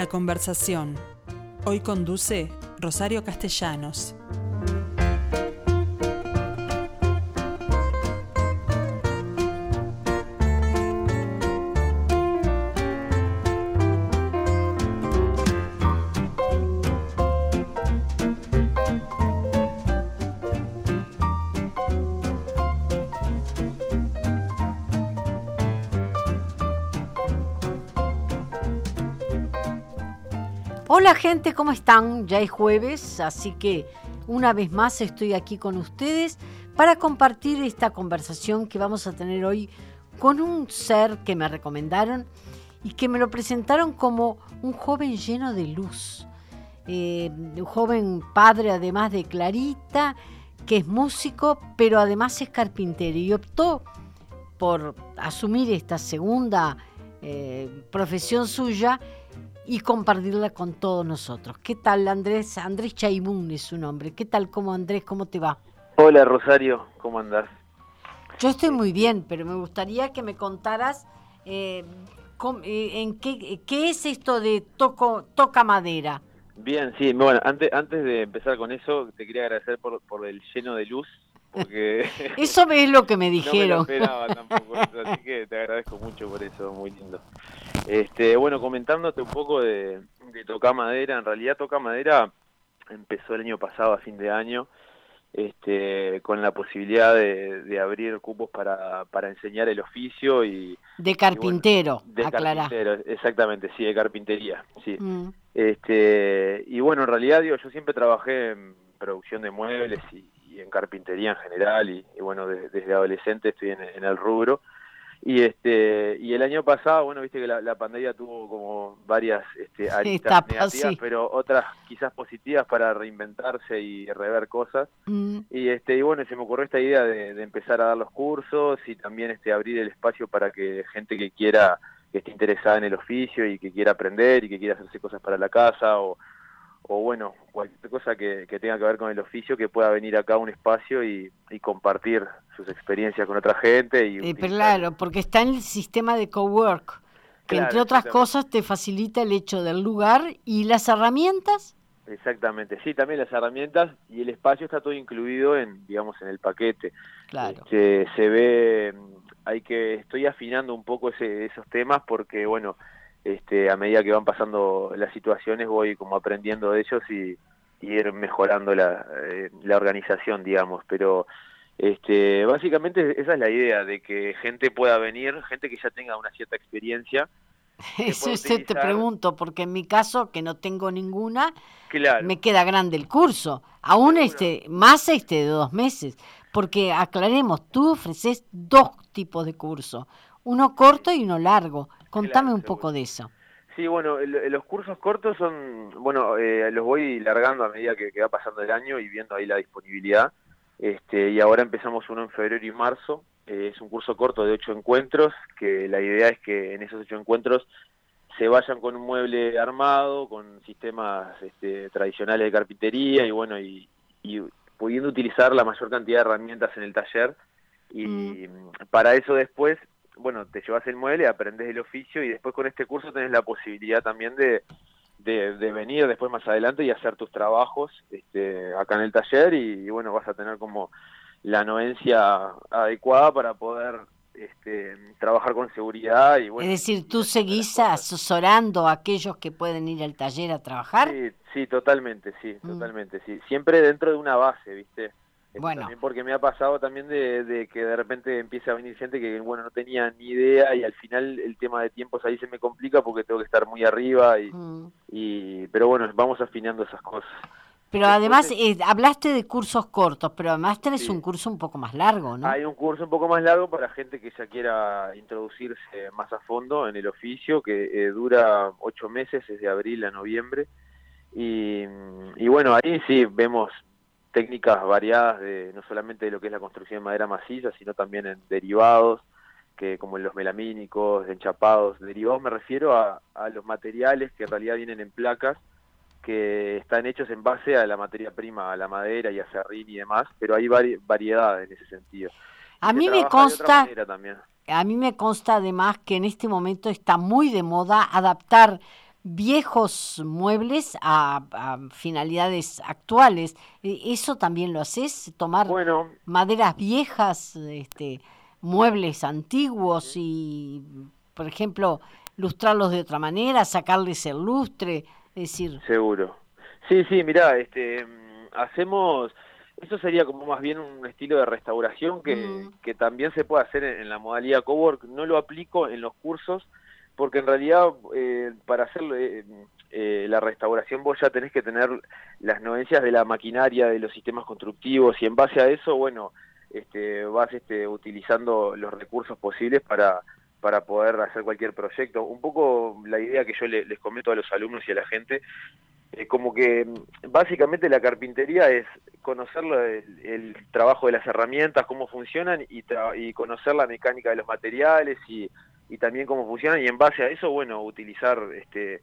La conversación. Hoy conduce Rosario Castellanos. Gente, ¿cómo están? Ya es jueves, así que una vez más estoy aquí con ustedes para compartir esta conversación que vamos a tener hoy con un ser que me recomendaron y que me lo presentaron como un joven lleno de luz. Eh, un joven padre además de Clarita, que es músico, pero además es carpintero y optó por asumir esta segunda eh, profesión suya y compartirla con todos nosotros. ¿Qué tal Andrés? Andrés Chaimún es su nombre. ¿Qué tal? ¿Cómo Andrés? ¿Cómo te va? Hola Rosario, ¿cómo andás? Yo estoy muy bien, pero me gustaría que me contaras eh, eh, en qué, qué, es esto de toco, toca madera. Bien, sí, bueno, antes, antes de empezar con eso, te quería agradecer por, por el lleno de luz porque eso es lo que me dijeron. No me lo esperaba tampoco, así que te agradezco mucho por eso, muy lindo. Este, bueno, comentándote un poco de, de Toca Madera, en realidad Toca Madera empezó el año pasado, a fin de año, este, con la posibilidad de, abrir cupos para, para enseñar el oficio y... De carpintero, de carpintero, exactamente, sí, de carpintería, sí. Mm. Este, y bueno, en realidad, digo, yo siempre trabajé en producción de muebles y, en carpintería en general y, bueno, desde adolescente estoy en el rubro y este y el año pasado bueno viste que la, pandemia tuvo como varias este, aristas negativas pero otras quizás positivas para reinventarse y rever cosas mm. y este y bueno se me ocurrió esta idea de, empezar a dar los cursos y también este abrir el espacio para que gente que quiera que esté interesada en el oficio y que quiera aprender y que quiera hacerse cosas para la casa o o bueno, cualquier cosa que, tenga que ver con el oficio, que pueda venir acá a un espacio y, compartir sus experiencias con otra gente. Y, claro, porque está en el sistema de cowork, que entre otras cosas te facilita el hecho del lugar y las herramientas. Exactamente, sí, también las herramientas y el espacio está todo incluido en, digamos, en el paquete. Claro. Este, se ve, hay que, estoy afinando un poco ese, esos temas porque, bueno, este, a medida que van pasando las situaciones voy como aprendiendo de ellos y, ir mejorando la, eh, la, organización, digamos, pero este, básicamente esa es la idea, de que gente pueda venir, gente que ya tenga una cierta experiencia. Eso te pregunto, porque en mi caso, que no tengo ninguna, me queda grande el curso, aún este, más este de dos meses, porque aclaremos, tú ofreces dos tipos de curso, uno corto y uno largo. Contame un poco de eso. Sí, bueno, los cursos cortos son, bueno, eh, los voy largando a medida que, va pasando el año y viendo ahí la disponibilidad. Este, y ahora empezamos uno en febrero y marzo. Eh, es un curso corto de ocho encuentros, que la idea es que en esos ocho encuentros se vayan con un mueble armado, con sistemas este, tradicionales de carpintería y bueno, y, pudiendo utilizar la mayor cantidad de herramientas en el taller. Y mm. para eso después bueno, te llevas el mueble, aprendes el oficio y después con este curso tenés la posibilidad también de, de, venir después más adelante y hacer tus trabajos este, acá en el taller y, bueno, vas a tener como la anuencia adecuada para poder este, trabajar con seguridad. Y, bueno, es decir, tú seguís asesorando a aquellos que pueden ir al taller a trabajar. Sí, sí, totalmente, sí, mm. totalmente, sí. Siempre dentro de una base, ¿viste? Bueno. También porque me ha pasado también de, que de repente empieza a venir gente que, bueno, no tenía ni idea y al final el tema de tiempos ahí se me complica porque tengo que estar muy arriba y, mm. y pero bueno, vamos afinando esas cosas. Pero además, eh, hablaste de cursos cortos, pero además tenés un curso un poco más largo, ¿no? Hay un curso un poco más largo para gente que ya quiera introducirse más a fondo en el oficio, que eh, dura ocho meses, desde abril a noviembre. Y, y bueno, ahí sí vemos técnicas variadas de no solamente de lo que es la construcción de madera maciza, sino también en derivados, que como en los melamínicos, enchapados. Derivados me refiero a, a los materiales que en realidad vienen en placas, que están hechos en base a la materia prima, a la madera y a serrín y demás, pero hay variedades en ese sentido. A mí me consta, a mí me consta además que en este momento está muy de moda adaptar viejos muebles a, finalidades actuales. E, ¿Eso también lo haces? ¿Tomar maderas viejas, este, muebles antiguos y, por ejemplo, lustrarlos de otra manera, sacarles el lustre? Es decir... Seguro. Sí, sí, mira este, hacemos... Eso sería como más bien un estilo de restauración que, que también se puede hacer en, en la modalidad cowork. No lo aplico en los cursos, porque en realidad eh, para hacer eh, eh, la restauración vos ya tenés que tener las novencias de la maquinaria, de los sistemas constructivos y en base a eso, bueno, este, vas este, utilizando los recursos posibles para, para poder hacer cualquier proyecto. Un poco la idea que yo les comento a los alumnos y a la gente, es como que básicamente la carpintería es conocer el, trabajo de las herramientas, cómo funcionan y, y conocer la mecánica de los materiales y y también cómo funcionan y en base a eso, bueno, utilizar este,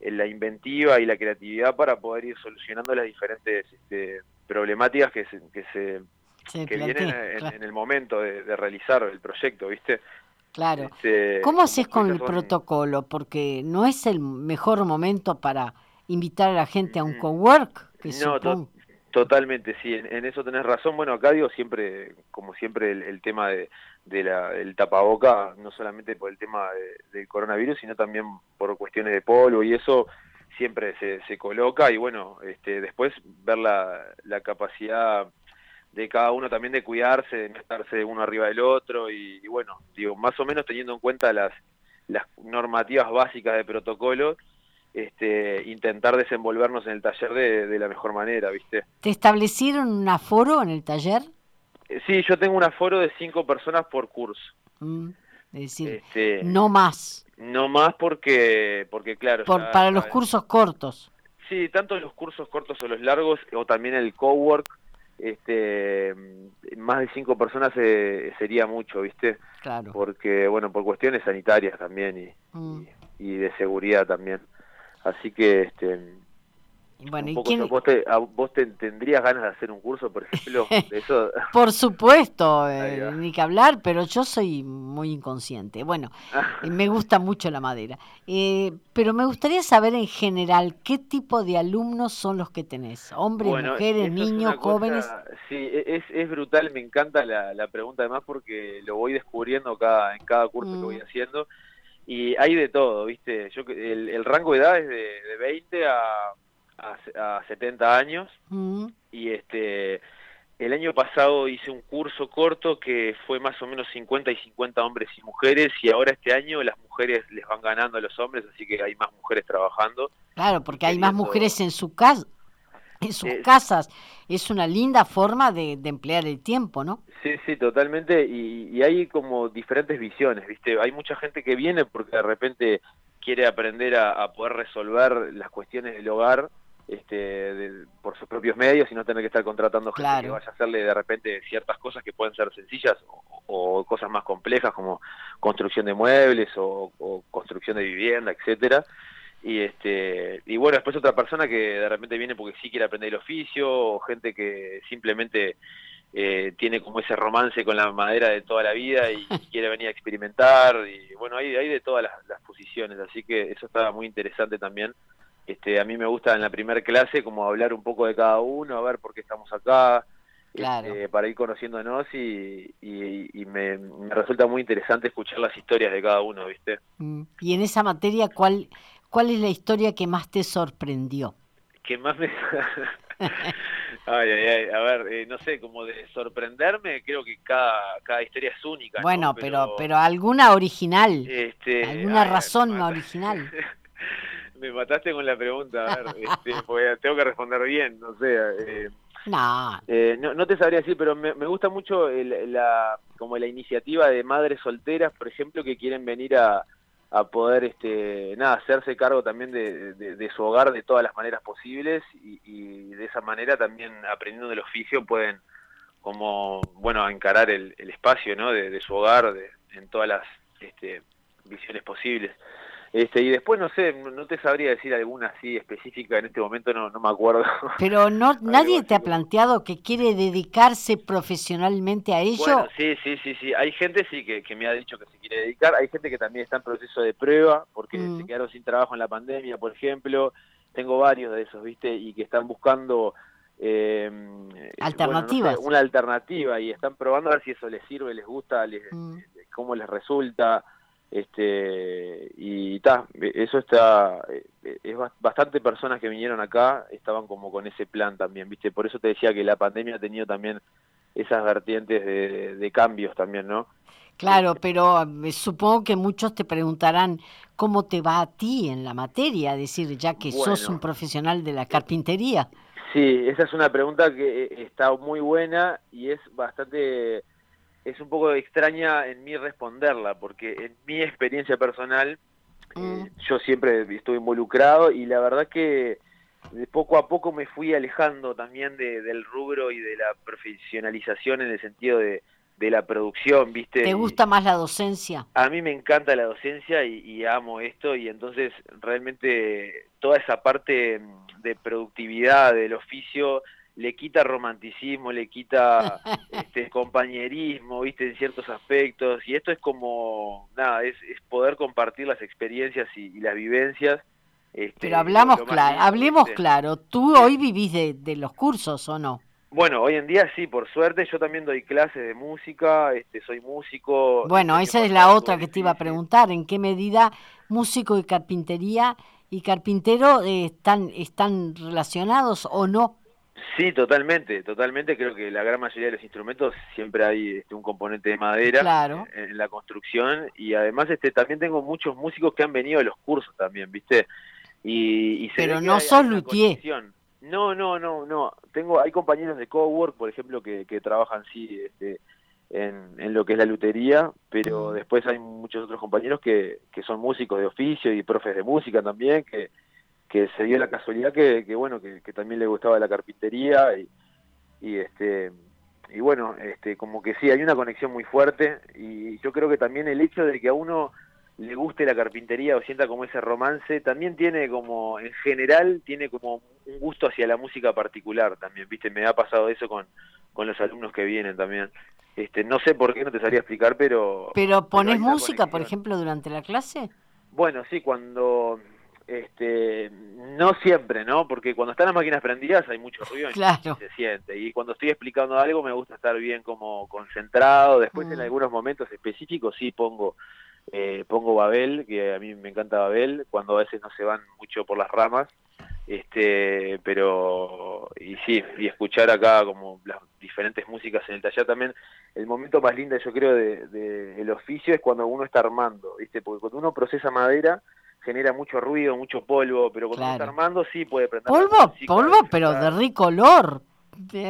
la inventiva y la creatividad para poder ir solucionando las diferentes este, problemáticas que se, que se que vienen en, el momento de, realizar el proyecto, ¿viste? Claro. Este, ¿Cómo haces con el protocolo? Porque no es el mejor momento para invitar a la gente a un mm. cowork. Que no, totalmente, sí, en, eso tenés razón. Bueno, acá digo siempre, como siempre, el tema de, de la, del tapaboca, no solamente por el tema del coronavirus, sino también por cuestiones de polvo y eso siempre se, se coloca y bueno, este, después ver la, la capacidad de cada uno también de cuidarse, de no estarse uno arriba del otro y, bueno, digo, más o menos teniendo en cuenta las, las normativas básicas de protocolo, este, intentar desenvolvernos en el taller de, de la mejor manera, ¿viste? ¿Te establecieron un aforo en el taller? Sí, yo tengo un aforo de cinco personas por curso. Mm, es decir, este, no más. No más porque, porque claro. para los cursos cortos. Sí, tanto los cursos cortos o los largos, o también el cowork, este, más de cinco personas eh, sería mucho, ¿viste? Claro. Porque, bueno, por cuestiones sanitarias también y, mm. y, y de seguridad también. Así que, este, bueno, ¿y vos, te, tendrías ganas de hacer un curso, por ejemplo, de eso? por supuesto, eh, ni que hablar, pero yo soy muy inconsciente. Bueno, eh, me gusta mucho la madera. Eh, pero me gustaría saber en general qué tipo de alumnos son los que tenés. Hombres, mujeres, niños, jóvenes. sí, e, es, es brutal, me encanta la, la pregunta además porque lo voy descubriendo cada, en cada curso que voy mm. haciendo. Y hay de todo, ¿viste? Yo el, el rango de edad es de, de 20 a a, 70 años mm. y este el año pasado hice un curso corto que fue más o menos 50 y 50 hombres y mujeres y ahora este año las mujeres les van ganando a los hombres, así que hay más mujeres trabajando. Claro, porque hay más mujeres en su casa, en sus casas. Es una linda forma de, emplear el tiempo, ¿no? Sí, sí, totalmente. Y, y, hay como diferentes visiones, ¿viste? Hay mucha gente que viene porque de repente quiere aprender a poder resolver las cuestiones del hogar este, por sus propios medios y no tener que estar contratando gente que vaya a hacerle de repente ciertas cosas que pueden ser sencillas o, cosas más complejas como construcción de muebles o, construcción de vivienda, etcétera. Y este y bueno, después otra persona que de repente viene porque sí quiere aprender el oficio o gente que simplemente eh, tiene como ese romance con la madera de toda la vida y, quiere venir a experimentar y bueno, hay, hay de todas las, las posiciones, así que eso está muy interesante también este, a mí me gusta en la primera clase como hablar un poco de cada uno, a ver por qué estamos acá, este, para ir conociéndonos y, y, me, resulta muy interesante escuchar las historias de cada uno, ¿viste? Mm. Y en esa materia, ¿cuál, cuál es la historia que más te sorprendió? Que más me... ay, ay, ay, a ver, eh, no sé, como de sorprenderme, creo que cada, cada historia es única. Bueno, pero, pero alguna original, este, alguna razón original. me mataste con la pregunta, a ver, este, tengo que responder bien, no sé. Eh, eh, no. no. te sabría decir, pero me, gusta mucho la, como la iniciativa de madres solteras, por ejemplo, que quieren venir a, a poder, este, nada, hacerse cargo también de, de, su hogar de todas las maneras posibles y, de esa manera también aprendiendo del oficio pueden, como, bueno, encarar el, el espacio, ¿no? De, su hogar de, en todas las este, visiones posibles. Este, y después, no sé, no te sabría decir alguna así específica, en este momento no, no me acuerdo. Pero no nadie te ha planteado que quiere dedicarse profesionalmente a ello. Bueno, sí, sí, sí, sí. Hay gente sí que, que me ha dicho que se quiere dedicar. Hay gente que también está en proceso de prueba porque mm. se quedaron sin trabajo en la pandemia, por ejemplo. Tengo varios de esos, ¿viste? Y que están buscando... Eh, Alternativas. una alternativa y están probando a ver si eso les sirve, les gusta, les, mm. cómo les resulta este y ta, eso está eh, es bastante personas que vinieron acá estaban como con ese plan también viste por eso te decía que la pandemia ha tenido también esas vertientes de, cambios también no Claro, pero eh, supongo que muchos te preguntarán cómo te va a ti en la materia, decir, ya que sos un profesional de la carpintería. Sí, esa es una pregunta que eh, está muy buena y es bastante es un poco extraña en mí responderla, porque en mi experiencia personal eh, mm. yo siempre estuve involucrado y la verdad que de poco a poco me fui alejando también de, del rubro y de la profesionalización en el sentido de, de la producción, ¿viste? ¿Te gusta más la docencia? A mí me encanta la docencia y, y, amo esto y entonces realmente toda esa parte de productividad del oficio le quita romanticismo, le quita este, compañerismo, viste, en ciertos aspectos, y esto es como, nada, es, es poder compartir las experiencias y, las vivencias. Este, Pero hablamos claro, hablemos claro, ¿tú hoy vivís de, de, los cursos o no? Bueno, hoy en día sí, por suerte, yo también doy clases de música, este, soy músico. Bueno, esa es la otra que te iba a preguntar, ¿en qué medida músico y carpintería y carpintero eh, están, están relacionados o no? Sí, totalmente, totalmente. Creo que la gran mayoría de los instrumentos siempre hay este, un componente de madera en, la construcción y además este también tengo muchos músicos que han venido de los cursos también, ¿viste? Y, Pero no son luthier. No, no, no, no. Tengo, hay compañeros de cowork, por ejemplo, que, que trabajan sí este, en, en, lo que es la lutería, pero después hay muchos otros compañeros que, que son músicos de oficio y profes de música también, que, que se dio la casualidad que, que bueno que, también le gustaba la carpintería y, y este y bueno este como que sí hay una conexión muy fuerte y yo creo que también el hecho de que a uno le guste la carpintería o sienta como ese romance también tiene como en general tiene como un gusto hacia la música particular también viste me ha pasado eso con con los alumnos que vienen también. Este no sé por qué no te sabría explicar pero pero pones música por ejemplo durante la clase. Bueno sí cuando este, no siempre, ¿no? Porque cuando están las máquinas prendidas hay mucho ruido y se siente. Y cuando estoy explicando algo me gusta estar bien como concentrado. Después en mm. algunos momentos específicos sí pongo eh, pongo Babel, que a mí me encanta Babel, cuando a veces no se van mucho por las ramas. Este, pero y sí, y escuchar acá como las diferentes músicas en el taller también. El momento más lindo yo creo de, de el oficio es cuando uno está armando, ¿viste? Porque cuando uno procesa madera genera mucho ruido, mucho polvo, pero cuando está armando sí puede prender. Polvo, polvo, pero de rico olor.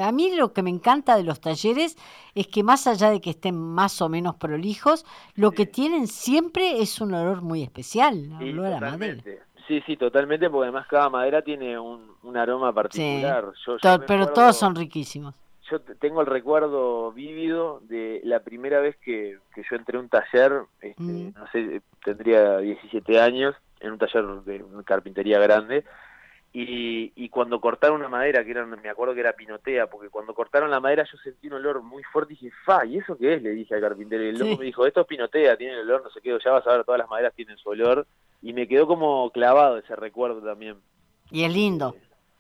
A mí lo que me encanta de los talleres es que más allá de que estén más o menos prolijos, lo que tienen siempre es un olor muy especial, sí, olor a madera. Sí, sí, totalmente, porque además cada madera tiene un, aroma particular. pero todos son riquísimos yo tengo el recuerdo vívido de la primera vez que, que yo entré a un taller, este, mm. no sé, tendría 17 años, en un taller de carpintería grande, y, y cuando cortaron una madera, que era, me acuerdo que era pinotea, porque cuando cortaron la madera yo sentí un olor muy fuerte y dije, fa, ¿y eso qué es? Le dije al carpintero, y el loco me dijo, esto es pinotea, tiene el olor, no sé qué, ya vas a ver, todas las maderas tienen su olor, y me quedó como clavado ese recuerdo también. Y es lindo.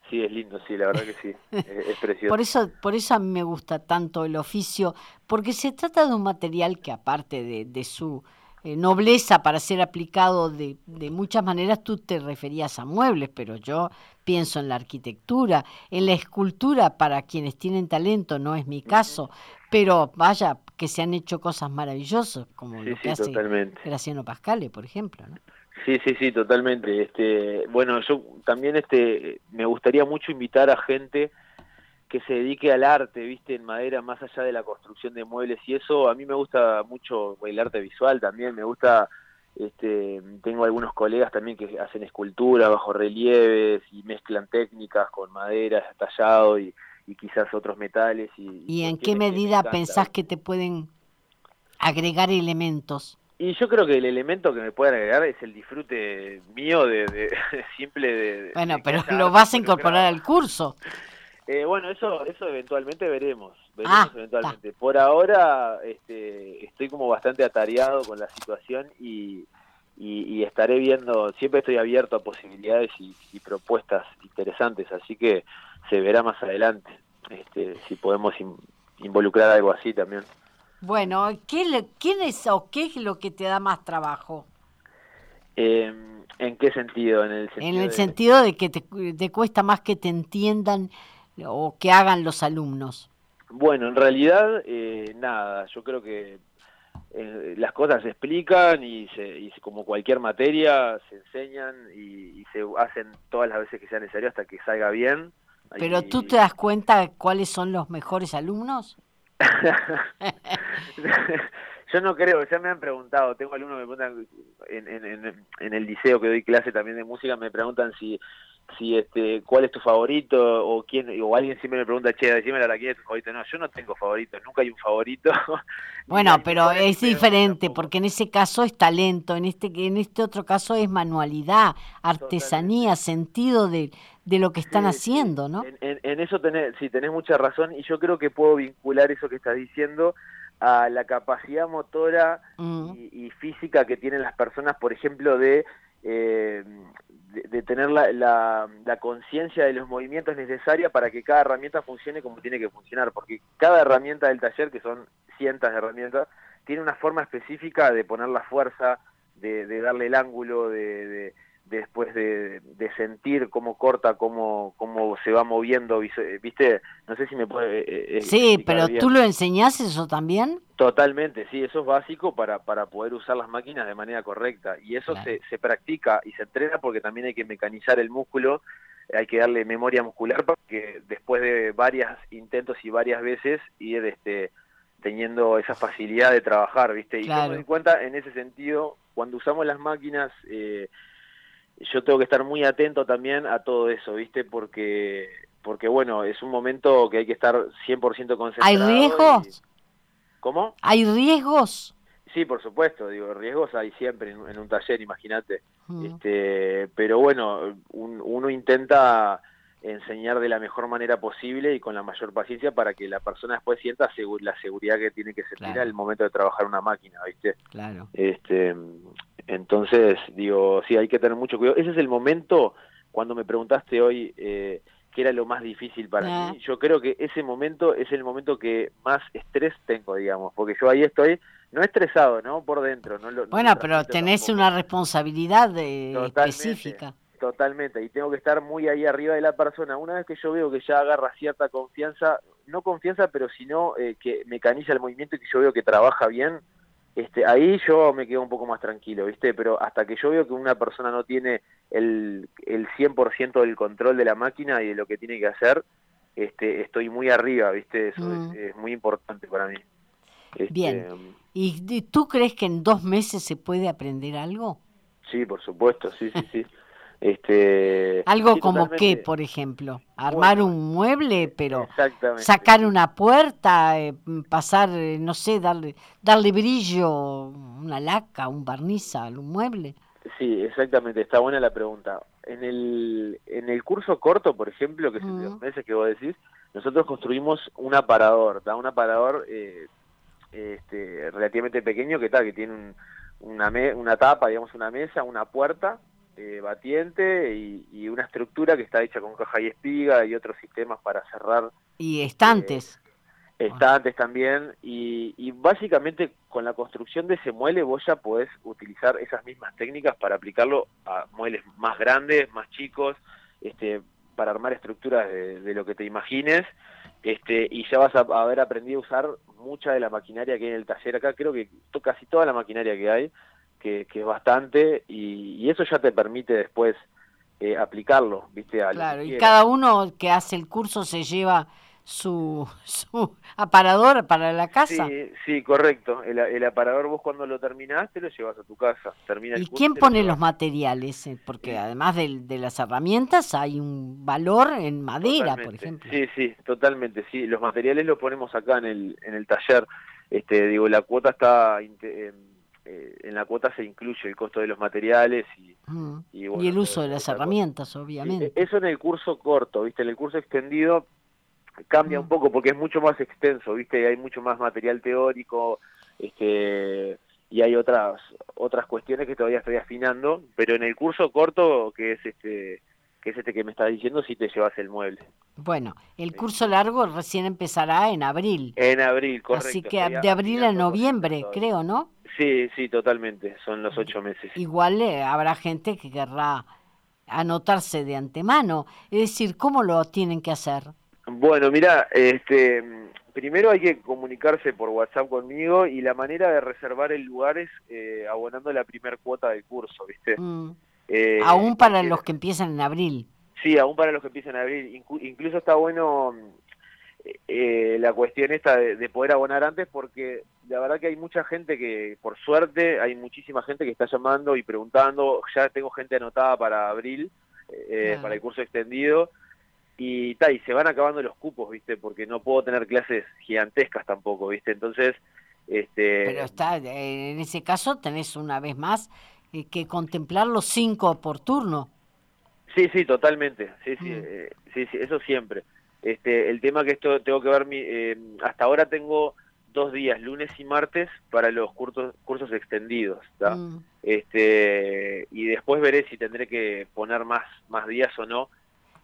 Sí, es lindo, sí, la verdad que sí, es, precioso. Por eso, por eso a mí me gusta tanto el oficio, porque se trata de un material que aparte de, de su eh, nobleza para ser aplicado de, de, muchas maneras, tú te referías a muebles, pero yo pienso en la arquitectura, en la escultura para quienes tienen talento, no es mi caso, pero vaya, que se han hecho cosas maravillosas, como lo que hace Graciano Pascale, por ejemplo, ¿no? Sí, sí, sí, totalmente. Este, bueno, yo también este, me gustaría mucho invitar a gente que se dedique al arte, viste, en madera, más allá de la construcción de muebles y eso. A mí me gusta mucho el arte visual también, me gusta, este, tengo algunos colegas también que hacen esculturas bajo relieves y mezclan técnicas con madera, tallado y, y quizás otros metales. ¿Y, ¿Y en qué medida pensás que te pueden agregar elementos? Y yo creo que el elemento que me puede agregar es el disfrute mío de, simple de... Bueno, pero lo vas a incorporar al curso. Eh, bueno, eso eso eventualmente veremos. veremos ah, eventualmente. Por ahora este, estoy como bastante atareado con la situación y, y, estaré viendo, siempre estoy abierto a posibilidades y, propuestas interesantes, así que se verá más adelante este, si podemos involucrar algo así también. Bueno, ¿qué ¿quién es o qué es lo que te da más trabajo? Em, ¿En qué sentido? En el sentido, en el de... sentido de que te, cuesta más que te entiendan o que hagan los alumnos. Bueno, en realidad, eh, nada, yo creo que eh, las cosas se explican y, se, como cualquier materia se enseñan y, se hacen todas las veces que sea necesario hasta que salga bien. Pero tú te das cuenta cuáles son los mejores alumnos? Yo no creo, ya me han preguntado, tengo alumnos que me preguntan en, en, en el liceo que doy clase también de música, me preguntan si si este cuál es tu favorito o quién o alguien siempre me pregunta che decime la quién es tu favorito no yo no tengo favorito nunca hay un favorito. Bueno pero es diferente porque en ese caso es talento en este en este otro caso es manualidad artesanía sentido de, de lo que están haciendo no en, eso tenés sí tenés mucha razón y yo creo que puedo vincular eso que estás diciendo a la capacidad motora mm. y, y, física que tienen las personas por ejemplo de eh, de, tener la, la, conciencia de los movimientos necesarios para que cada herramienta funcione como tiene que funcionar, porque cada herramienta del taller, que son cientos de herramientas, tiene una forma específica de poner la fuerza, de, darle el ángulo, de, después de, sentir cómo corta, cómo, cómo se va moviendo, ¿viste? No sé si me puede... Eh, eh, sí, pero ¿tú lo enseñás eso también? Totalmente, sí, eso es básico para, para poder usar las máquinas de manera correcta. Y eso se, se practica y se entrena porque también hay que mecanizar el músculo, hay que darle memoria muscular para que después de varios intentos y varias veces ir este, teniendo esa facilidad de trabajar, ¿viste? Y claro. en cuenta, en ese sentido, cuando usamos las máquinas... Eh, yo tengo que estar muy atento también a todo eso, ¿viste? Porque, porque bueno, es un momento que hay que estar 100% concentrado. ¿Hay riesgos? ¿Cómo? ¿Hay riesgos? Sí, por supuesto, digo, riesgos hay siempre en, un taller, imagínate. Mm. Este, pero bueno, uno intenta enseñar de la mejor manera posible y con la mayor paciencia para que la persona después sienta la seguridad que tiene que sentir al momento de trabajar una máquina, ¿viste? Claro. Este, entonces, digo, sí, hay que tener mucho cuidado. Ese es el momento, cuando me preguntaste hoy eh, qué era lo más difícil para mí, yo creo que ese momento es el momento que más estrés tengo, digamos, porque yo ahí estoy no estresado, ¿no? Por dentro. No lo, bueno, pero tenés una responsabilidad de, específica. Totalmente, y tengo que estar muy ahí arriba de la persona. Una vez que yo veo que ya agarra cierta confianza, no confianza, pero sino eh, que mecaniza el movimiento y que yo veo que trabaja bien, este, ahí yo me quedo un poco más tranquilo, ¿viste? Pero hasta que yo veo que una persona no tiene el, el 100% del control de la máquina y de lo que tiene que hacer, este, estoy muy arriba, ¿viste? Eso es, mm. muy importante para mí. Este, Bien. ¿Y tú crees que en dos meses se puede aprender algo? Sí, por supuesto, sí, sí, sí. Este, Algo como qué, por ejemplo, armar un mueble, pero sacar una puerta, eh, pasar, eh, no sé, darle, darle brillo, una laca, un barniz un mueble. Sí, exactamente, está buena la pregunta. En el, en el curso corto, por ejemplo, que es de meses que vos decís, nosotros construimos un aparador, ¿da? un aparador eh, este, relativamente pequeño que tal, que tiene una, una tapa, digamos, una mesa, una puerta, eh, batiente y, una estructura que está hecha con caja y espiga y otros sistemas para cerrar. Y estantes. Eh, estantes también. Y, básicamente con la construcción de ese mueble vos ya podés utilizar esas mismas técnicas para aplicarlo a muebles más grandes, más chicos, este, para armar estructuras de, lo que te imagines. Este, y ya vas a haber aprendido a usar mucha de la maquinaria que hay en el taller acá. Creo que casi toda la maquinaria que hay que, es bastante, y, eso ya te permite después eh, aplicarlo, ¿viste? claro, y cada uno que hace el curso se lleva su, su aparador para la casa. Sí, sí correcto. El, aparador vos cuando lo terminaste lo llevas a tu casa. Termina ¿Y quién pone los materiales? Eh, porque además de, de, las herramientas hay un valor en madera, por ejemplo. Sí, sí, totalmente. Sí, los materiales los ponemos acá en el, en el taller. Este, digo, la cuota está eh, en la cuota se incluye el costo de los materiales y, mm. y, el uso de las herramientas, obviamente. eso en el curso corto, ¿viste? En el curso extendido cambia un mm. poco porque es mucho más extenso, ¿viste? Hay mucho más material teórico, este y hay otras otras cuestiones que todavía estoy afinando, pero en el curso corto que es este que es este que me estás diciendo si te llevas el mueble. Bueno, el curso largo recién empezará en abril. En abril, correcto. Así que de abril a noviembre, creo, ¿no? Sí, sí, totalmente, son los ocho meses. Igual eh, habrá gente que querrá anotarse de antemano, es decir, ¿cómo lo tienen que hacer? Bueno, mira, este, primero hay que comunicarse por WhatsApp conmigo y la manera de reservar el lugar es eh, abonando la primer cuota del curso, ¿viste? Mm. Eh, aún para los que empiezan en abril. Sí, aún para los que empiezan en abril. incluso está bueno eh, la cuestión esta de, poder abonar antes porque la verdad que hay mucha gente que, por suerte, hay muchísima gente que está llamando y preguntando. Ya tengo gente anotada para abril, eh, para el curso extendido. Y, ta, y se van acabando los cupos, ¿viste? Porque no puedo tener clases gigantescas tampoco, ¿viste? Entonces... Este... Pero está, en ese caso tenés una vez más eh, que contemplar los cinco por turno. Sí, sí, totalmente. Sí, sí, mm. eh, sí, sí, eso siempre. Este, el tema que esto tengo que ver, mi, eh, hasta ahora tengo dos días, lunes y martes, para los cursos, cursos extendidos. Mm. Este, y después veré si tendré que poner más, más días o no.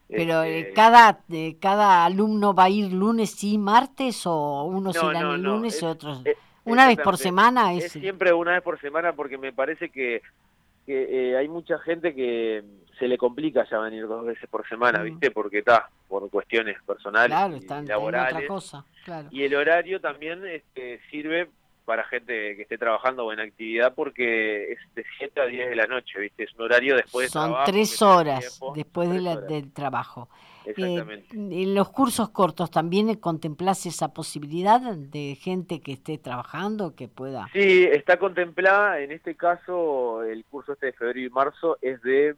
Pero este, cada, cada alumno va a ir lunes y martes o unos irán el lunes y otros... ¿Una vez por semana? Es... siempre una vez por semana porque me parece que, que eh, hay mucha gente que se le complica ya venir dos veces por semana, mm. ¿viste? Porque está, por cuestiones personales y laborales. cosa, Y el horario también este, sirve para gente que esté trabajando o en actividad porque es de 7 a 10 de la noche, ¿viste? Es un horario después de Son tres horas después del trabajo. Exactamente. Eh, en los cursos cortos también contemplás esa posibilidad de gente que esté trabajando, que pueda... Sí, está contemplada, en este caso el curso este de febrero y marzo es de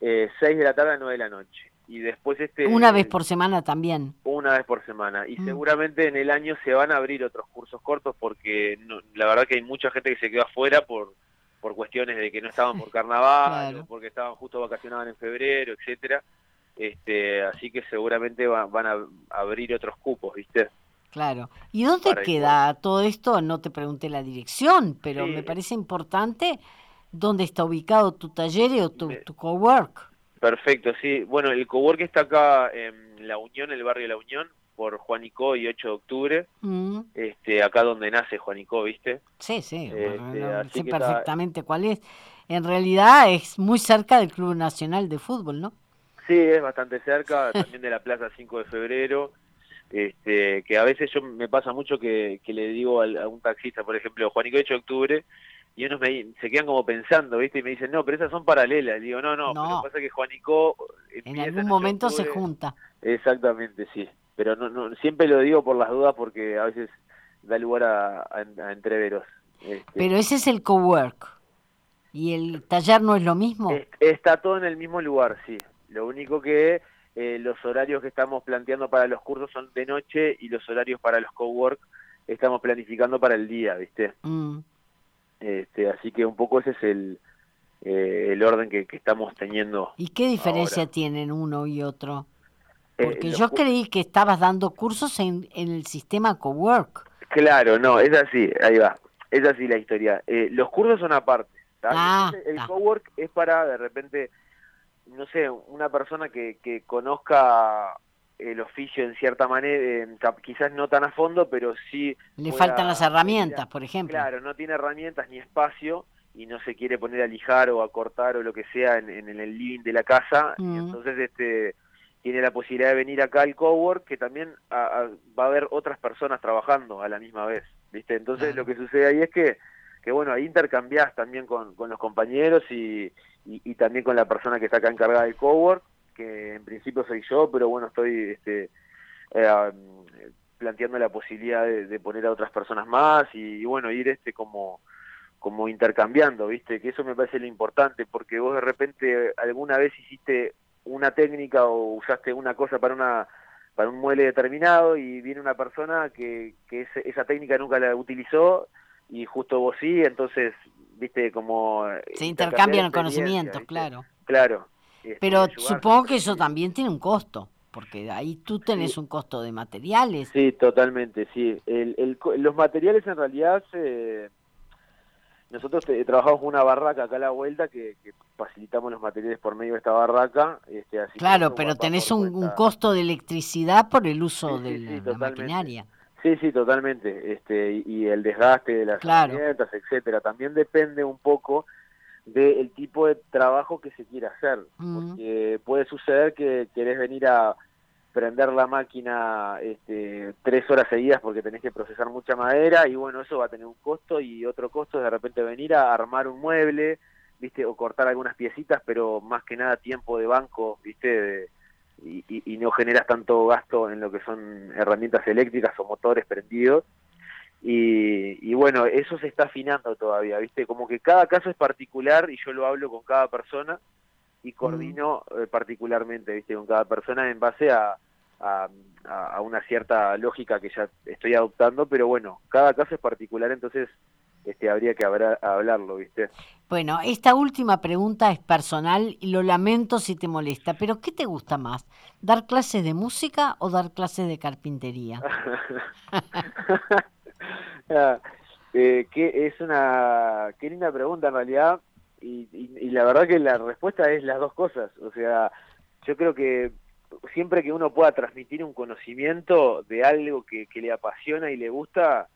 eh, 6 de la tarde a 9 de la noche. Y después este... Una vez por semana también. Una vez por semana. Y mm. seguramente en el año se van a abrir otros cursos cortos porque la verdad que hay mucha gente que se quedó afuera por por cuestiones de que no estaban por carnaval, o porque estaban justo vacacionaban en febrero, etcétera este, así que seguramente van a abrir otros cupos, ¿viste? Claro. ¿Y dónde queda todo esto? No te pregunté la dirección, pero me parece importante dónde está ubicado tu taller o tu, tu cowork. Perfecto, sí. Bueno, el cowork está acá en La Unión, el barrio de La Unión, por Juanico y 8 de octubre, mm. este, acá donde nace Juanico, ¿viste? Sí, sí, este, sé perfectamente cuál es. En realidad es muy cerca del Club Nacional de Fútbol, ¿no? Sí, es bastante cerca, también de la Plaza 5 de Febrero, este, que a veces yo me pasa mucho que, le digo a, un taxista, por ejemplo, Juanico 8 de octubre, y unos me, se quedan como pensando, ¿viste? Y me dicen, no, pero esas son paralelas. Y digo, no, no, pero lo que pasa es que Juanico... En algún momento se junta. Exactamente, sí. Pero no, no, siempre lo digo por las dudas porque a veces da lugar a, entreveros. Este. Pero ese es el cowork. ¿Y el taller no es lo mismo? Está todo en el mismo lugar, sí. Lo único que eh, los horarios que estamos planteando para los cursos son de noche y los horarios para los cowork estamos planificando para el día, ¿viste? Mm. Este, así que un poco ese es el, eh, el orden que, estamos teniendo. ¿Y qué diferencia tienen uno y otro? Eh, Porque yo creí que estabas dando cursos en, en, el sistema cowork. Claro, no, es así, ahí va. Es así la historia. los cursos son aparte. Ah, el cowork es para de repente no sé, una persona que, que conozca el oficio en cierta manera, quizás no tan a fondo, pero sí... Le faltan las herramientas, por ejemplo. Claro, no tiene herramientas ni espacio y no se quiere poner a lijar o a cortar o lo que sea en, en el living de la casa, y mm. entonces este tiene la posibilidad de venir acá al cowork, que también va a haber otras personas trabajando a la misma vez, ¿viste? Entonces lo que sucede ahí es que, que bueno, ahí intercambiás también con, con los compañeros y, y, también con la persona que está acá encargada del cowork, que en principio soy yo, pero bueno, estoy este, eh, planteando la posibilidad de, poner a otras personas más y, bueno, ir este como como intercambiando, ¿viste? Que eso me parece lo importante, porque vos de repente alguna vez hiciste una técnica o usaste una cosa para una para un mueble determinado y viene una persona que, que esa técnica nunca la utilizó y justo vos sí, entonces, viste, como... Se intercambian conocimientos, claro. Claro. Este, Pero supongo que eso también tiene un costo, porque ahí tú tenés un costo de materiales. Sí, totalmente, sí. El, el, los materiales en realidad... se nosotros trabajamos con una barraca acá a la vuelta que, facilitamos los materiales por medio de esta barraca. Este, claro, pero tenés un, costo de electricidad por el uso de la, maquinaria. Sí, sí, totalmente. Este, y, el desgaste de las herramientas, etcétera. También depende un poco del tipo de trabajo que se quiera hacer. Porque puede suceder que querés venir a prender la máquina este, tres horas seguidas porque tenés que procesar mucha madera y bueno, eso va a tener un costo y otro costo es de repente venir a armar un mueble, viste, o cortar algunas piecitas, pero más que nada tiempo de banco, viste, y, y, no generas tanto gasto en lo que son herramientas eléctricas o motores prendidos. Y, y, bueno, eso se está afinando todavía, ¿viste? Como que cada caso es particular y yo lo hablo con cada persona y coordino eh, particularmente, ¿viste? Con cada persona en base a, a, una cierta lógica que ya estoy adoptando, pero bueno, cada caso es particular, entonces este, habría que hablarlo, ¿viste? Bueno, esta última pregunta es personal y lo lamento si te molesta, pero ¿qué te gusta más? ¿Dar clases de música o dar clases de carpintería? Ah, eh, que es una qué linda pregunta en realidad y, y, la verdad que la respuesta es las dos cosas. O sea, yo creo que siempre que uno pueda transmitir un conocimiento de algo que, le apasiona y le gusta,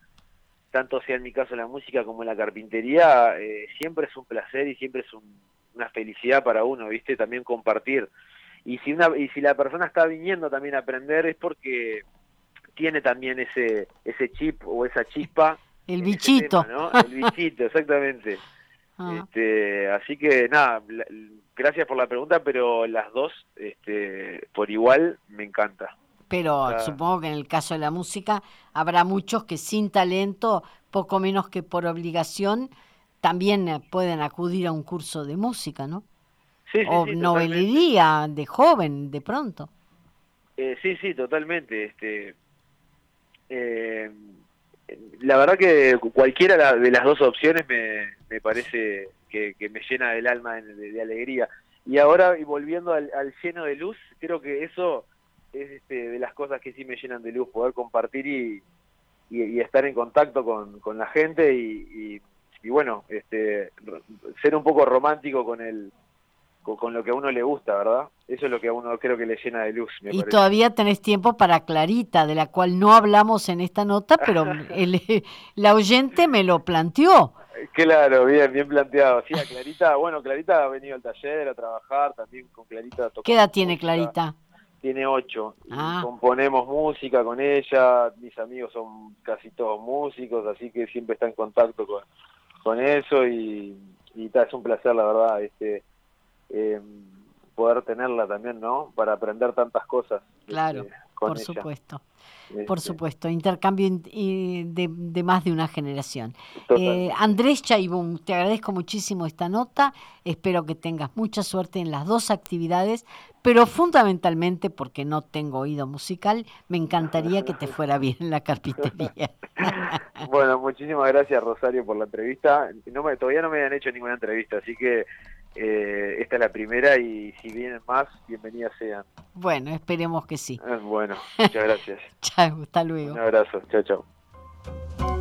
tanto sea en mi caso la música como la carpintería, eh, siempre es un placer y siempre es una felicidad para uno, ¿viste? También compartir. Y si, una, y si la persona está viniendo también a aprender es porque tiene también ese, ese chip o esa chispa. El bichito. El bichito, exactamente. Ah. Este, así que nada, gracias por la pregunta, pero las dos este, por igual me encanta. Pero supongo que en el caso de la música habrá muchos que sin talento, poco menos que por obligación, también pueden acudir a un curso de música, ¿no? Sí, o sí, novelería de joven, de pronto. Eh, sí, sí, totalmente. Este, eh, la verdad que cualquiera de las dos opciones me, me parece que, me llena el alma de, alegría. Y ahora, y volviendo al, lleno de luz, creo que eso es este, de las cosas que sí me llenan de luz, poder compartir y, y, estar en contacto con, con la gente y, y, bueno, este, ser un poco romántico con el, con, lo que a uno le gusta, ¿verdad? Eso es lo que a uno creo que le llena de luz. y todavía tenés tiempo para Clarita, de la cual no hablamos en esta nota, pero el, la oyente me lo planteó. Claro, bien, bien planteado. Sí, a Clarita, bueno, Clarita ha venido al taller a trabajar, también con Clarita. ¿Qué edad tiene Clarita? Tiene ocho. Ah. Componemos música con ella, mis amigos son casi todos músicos, así que siempre está en contacto con, con eso y, y es un placer, la verdad. Este, eh, poder tenerla también, ¿no? Para aprender tantas cosas. Claro, este, por supuesto. Por este. supuesto, intercambio de, más de una generación. Eh, Andrés Chaibún, te agradezco muchísimo esta nota, espero que tengas mucha suerte en las dos actividades, pero fundamentalmente porque no tengo oído musical, me encantaría que te fuera bien en la carpintería. bueno, muchísimas gracias Rosario por la entrevista. No me, todavía no me han hecho ninguna entrevista, así que eh, esta es la primera y si vienen más, bienvenidas sean. Bueno, esperemos que sí. Eh, bueno, muchas gracias. chao, hasta luego. Un abrazo, chao, chao.